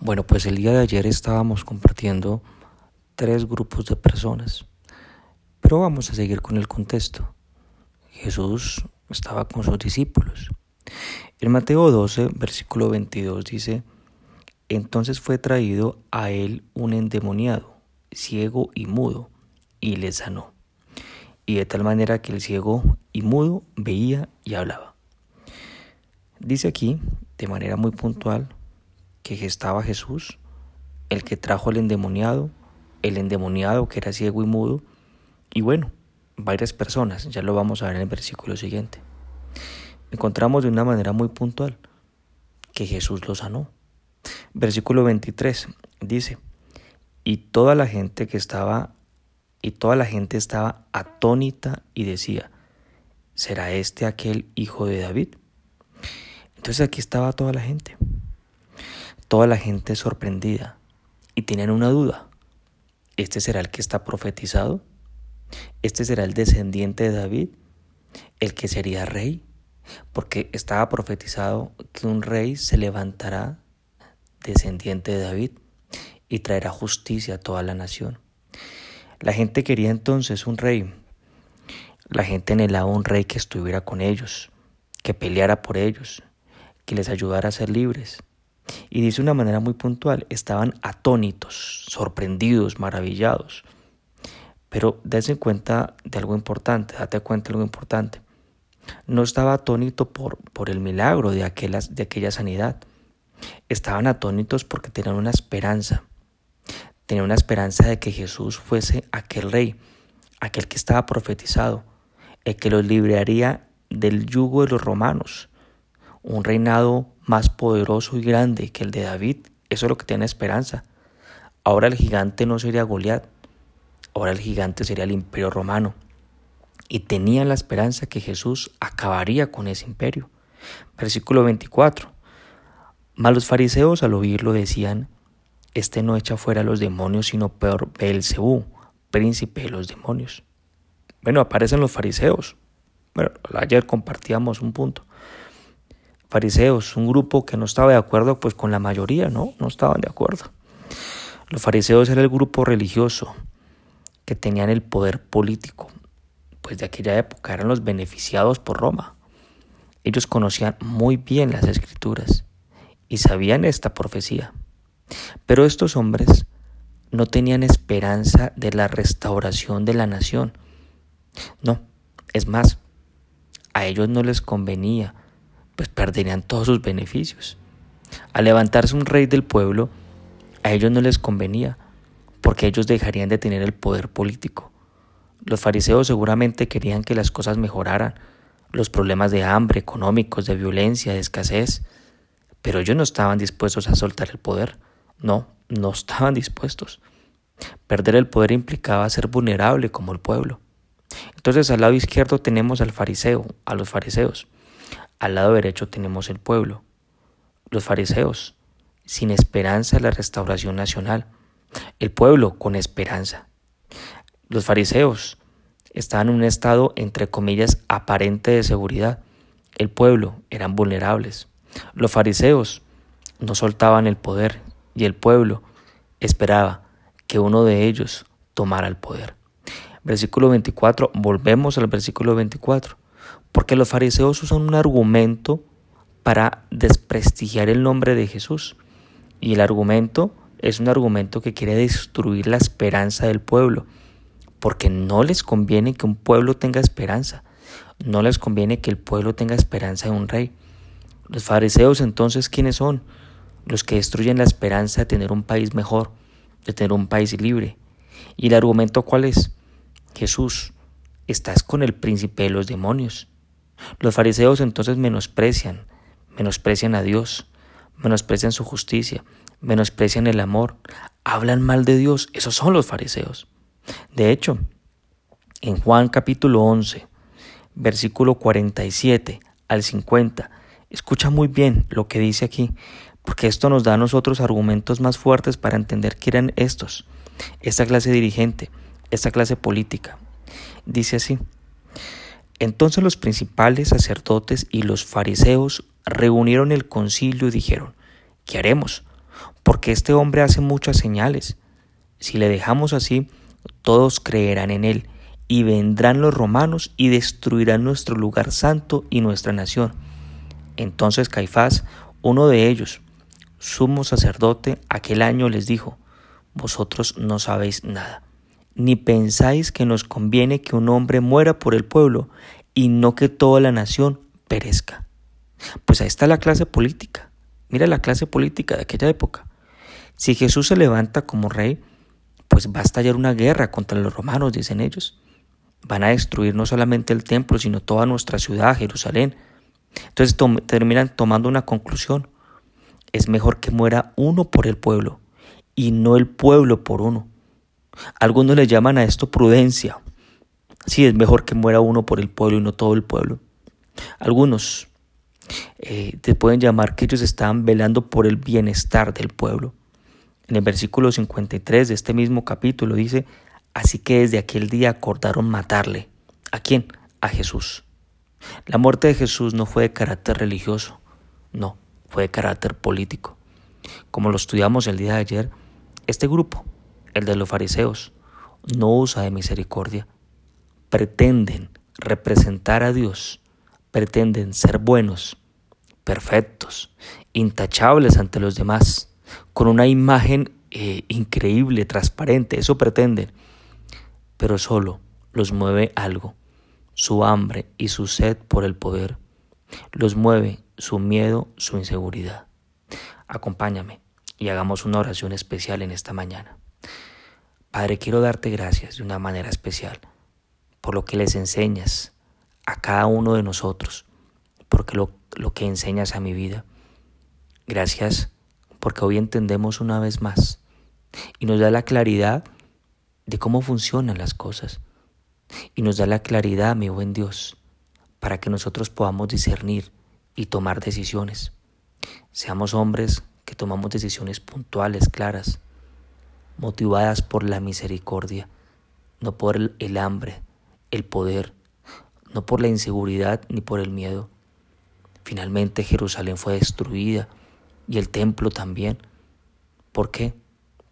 Bueno, pues el día de ayer estábamos compartiendo tres grupos de personas, pero vamos a seguir con el contexto. Jesús estaba con sus discípulos. En Mateo 12, versículo 22 dice, entonces fue traído a él un endemoniado, ciego y mudo, y le sanó. Y de tal manera que el ciego y mudo veía y hablaba. Dice aquí, de manera muy puntual, que estaba Jesús, el que trajo al endemoniado, el endemoniado que era ciego y mudo, y bueno, varias personas, ya lo vamos a ver en el versículo siguiente. Encontramos de una manera muy puntual que Jesús lo sanó. Versículo 23 dice, y toda la gente que estaba, y toda la gente estaba atónita y decía, ¿será este aquel hijo de David? Entonces aquí estaba toda la gente toda la gente sorprendida y tienen una duda. ¿Este será el que está profetizado? ¿Este será el descendiente de David? ¿El que sería rey? Porque estaba profetizado que un rey se levantará descendiente de David y traerá justicia a toda la nación. La gente quería entonces un rey. La gente anhelaba un rey que estuviera con ellos, que peleara por ellos, que les ayudara a ser libres. Y dice de una manera muy puntual, estaban atónitos, sorprendidos, maravillados. Pero dése cuenta de algo importante, date cuenta de algo importante. No estaba atónito por, por el milagro de, aquellas, de aquella sanidad. Estaban atónitos porque tenían una esperanza. Tenían una esperanza de que Jesús fuese aquel rey, aquel que estaba profetizado, el que los libraría del yugo de los romanos, un reinado más poderoso y grande que el de David. Eso es lo que tiene esperanza. Ahora el gigante no sería Goliat, ahora el gigante sería el imperio romano. Y tenían la esperanza que Jesús acabaría con ese imperio. Versículo 24. Mas los fariseos al oírlo decían, Este no echa fuera a los demonios, sino peor Belcebú, príncipe de los demonios. Bueno, aparecen los fariseos. Bueno, ayer compartíamos un punto fariseos, un grupo que no estaba de acuerdo pues con la mayoría, ¿no? No estaban de acuerdo. Los fariseos era el grupo religioso que tenían el poder político, pues de aquella época eran los beneficiados por Roma. Ellos conocían muy bien las escrituras y sabían esta profecía. Pero estos hombres no tenían esperanza de la restauración de la nación. No, es más, a ellos no les convenía pues perderían todos sus beneficios. Al levantarse un rey del pueblo, a ellos no les convenía, porque ellos dejarían de tener el poder político. Los fariseos seguramente querían que las cosas mejoraran, los problemas de hambre, económicos, de violencia, de escasez, pero ellos no estaban dispuestos a soltar el poder. No, no estaban dispuestos. Perder el poder implicaba ser vulnerable como el pueblo. Entonces al lado izquierdo tenemos al fariseo, a los fariseos. Al lado derecho tenemos el pueblo, los fariseos, sin esperanza de la restauración nacional, el pueblo con esperanza. Los fariseos estaban en un estado, entre comillas, aparente de seguridad. El pueblo eran vulnerables. Los fariseos no soltaban el poder y el pueblo esperaba que uno de ellos tomara el poder. Versículo 24, volvemos al versículo 24. Porque los fariseos usan un argumento para desprestigiar el nombre de Jesús. Y el argumento es un argumento que quiere destruir la esperanza del pueblo. Porque no les conviene que un pueblo tenga esperanza. No les conviene que el pueblo tenga esperanza de un rey. Los fariseos entonces, ¿quiénes son? Los que destruyen la esperanza de tener un país mejor, de tener un país libre. ¿Y el argumento cuál es? Jesús, estás con el príncipe de los demonios. Los fariseos entonces menosprecian, menosprecian a Dios, menosprecian su justicia, menosprecian el amor, hablan mal de Dios. Esos son los fariseos. De hecho, en Juan capítulo 11, versículo 47 al 50, escucha muy bien lo que dice aquí, porque esto nos da a nosotros argumentos más fuertes para entender quién eran estos, esta clase dirigente, esta clase política. Dice así, entonces los principales sacerdotes y los fariseos reunieron el concilio y dijeron, ¿qué haremos? porque este hombre hace muchas señales. Si le dejamos así, todos creerán en él, y vendrán los romanos y destruirán nuestro lugar santo y nuestra nación. Entonces Caifás, uno de ellos, sumo sacerdote, aquel año les dijo, Vosotros no sabéis nada, ni pensáis que nos conviene que un hombre muera por el pueblo, y no que toda la nación perezca. Pues ahí está la clase política. Mira la clase política de aquella época. Si Jesús se levanta como rey, pues va a estallar una guerra contra los romanos, dicen ellos. Van a destruir no solamente el templo, sino toda nuestra ciudad, Jerusalén. Entonces terminan tomando una conclusión. Es mejor que muera uno por el pueblo y no el pueblo por uno. Algunos le llaman a esto prudencia. Sí, es mejor que muera uno por el pueblo y no todo el pueblo. Algunos eh, te pueden llamar que ellos estaban velando por el bienestar del pueblo. En el versículo 53 de este mismo capítulo dice, así que desde aquel día acordaron matarle. ¿A quién? A Jesús. La muerte de Jesús no fue de carácter religioso, no, fue de carácter político. Como lo estudiamos el día de ayer, este grupo, el de los fariseos, no usa de misericordia. Pretenden representar a Dios, pretenden ser buenos, perfectos, intachables ante los demás, con una imagen eh, increíble, transparente, eso pretenden. Pero solo los mueve algo, su hambre y su sed por el poder. Los mueve su miedo, su inseguridad. Acompáñame y hagamos una oración especial en esta mañana. Padre, quiero darte gracias de una manera especial por lo que les enseñas a cada uno de nosotros, porque lo, lo que enseñas a mi vida. Gracias porque hoy entendemos una vez más y nos da la claridad de cómo funcionan las cosas y nos da la claridad, mi buen Dios, para que nosotros podamos discernir y tomar decisiones. Seamos hombres que tomamos decisiones puntuales, claras, motivadas por la misericordia, no por el, hambre, el poder, no por la inseguridad ni por el miedo. Finalmente Jerusalén fue destruida y el templo también. ¿Por qué?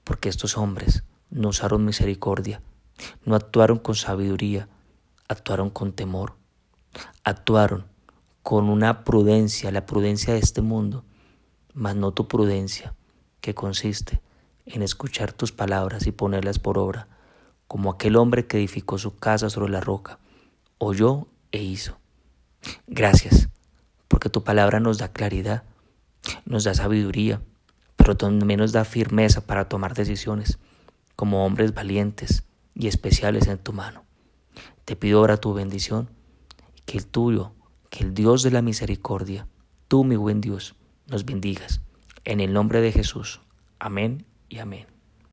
Porque estos hombres no usaron misericordia, no actuaron con sabiduría, actuaron con temor, actuaron con una prudencia, la prudencia de este mundo, mas no tu prudencia, que consiste en escuchar tus palabras y ponerlas por obra, como aquel hombre que edificó su casa sobre la roca, oyó e hizo. Gracias, porque tu palabra nos da claridad, nos da sabiduría, pero también nos da firmeza para tomar decisiones, como hombres valientes y especiales en tu mano. Te pido ahora tu bendición, que el tuyo, que el Dios de la misericordia, tú mi buen Dios, nos bendigas. En el nombre de Jesús. Amén y amén.